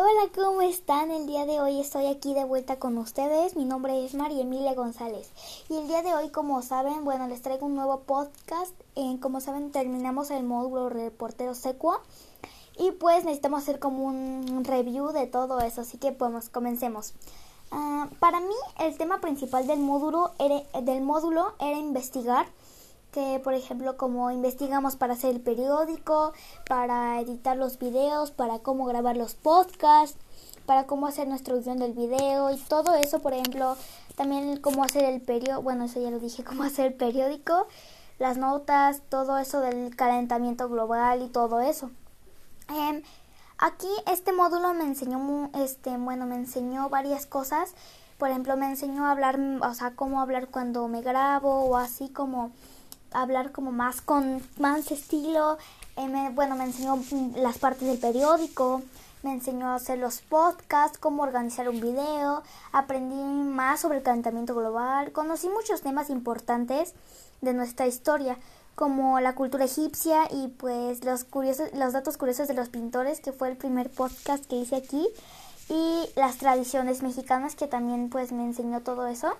Hola, ¿cómo están? El día de hoy estoy aquí de vuelta con ustedes. Mi nombre es María Emilia González. Y el día de hoy, como saben, bueno, les traigo un nuevo podcast. Eh, como saben, terminamos el módulo reportero secuo. Y pues necesitamos hacer como un review de todo eso. Así que pues comencemos. Ah, para mí, el tema principal del módulo era, del módulo era investigar que por ejemplo como investigamos para hacer el periódico, para editar los videos, para cómo grabar los podcasts, para cómo hacer nuestro guion del video y todo eso, por ejemplo, también cómo hacer el periódico, bueno, eso ya lo dije, cómo hacer el periódico, las notas, todo eso del calentamiento global y todo eso. Em, aquí este módulo me enseñó, este, bueno, me enseñó varias cosas. Por ejemplo, me enseñó a hablar, o sea, cómo hablar cuando me grabo o así como hablar como más con más estilo. Eh, bueno, me enseñó las partes del periódico, me enseñó a hacer los podcasts, cómo organizar un video, aprendí más sobre el calentamiento global, conocí muchos temas importantes de nuestra historia, como la cultura egipcia y pues los curiosos, los datos curiosos de los pintores, que fue el primer podcast que hice aquí, y las tradiciones mexicanas, que también pues me enseñó todo eso.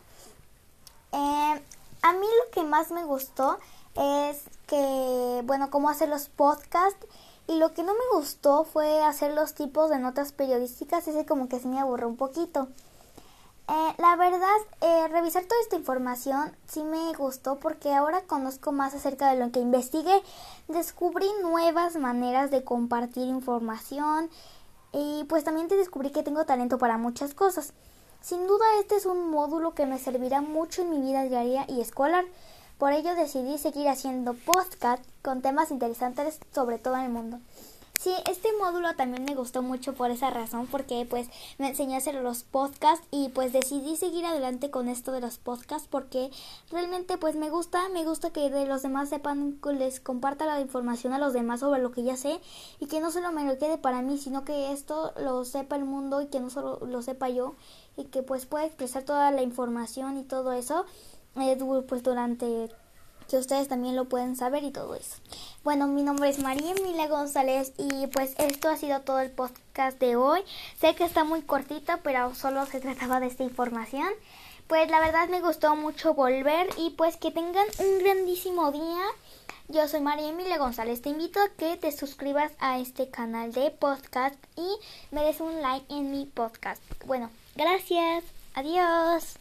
Eh, a mí lo que más me gustó es que, bueno, cómo hacer los podcasts. Y lo que no me gustó fue hacer los tipos de notas periodísticas. Ese como que se me aburrió un poquito. Eh, la verdad, eh, revisar toda esta información sí me gustó porque ahora conozco más acerca de lo que investigué. Descubrí nuevas maneras de compartir información y pues también te descubrí que tengo talento para muchas cosas. Sin duda este es un módulo que me servirá mucho en mi vida diaria y escolar. Por ello decidí seguir haciendo podcast con temas interesantes sobre todo el mundo. Sí, este módulo también me gustó mucho por esa razón, porque pues me enseñó a hacer los podcasts y pues decidí seguir adelante con esto de los podcasts porque realmente pues me gusta, me gusta que de los demás sepan, les comparta la información a los demás sobre lo que ya sé y que no solo me lo quede para mí, sino que esto lo sepa el mundo y que no solo lo sepa yo y que pues pueda expresar toda la información y todo eso eh, pues durante que ustedes también lo pueden saber y todo eso. Bueno, mi nombre es María Emilia González y pues esto ha sido todo el podcast de hoy. Sé que está muy cortito, pero solo se trataba de esta información. Pues la verdad me gustó mucho volver y pues que tengan un grandísimo día. Yo soy María Emilia González. Te invito a que te suscribas a este canal de podcast y me des un like en mi podcast. Bueno, gracias. Adiós.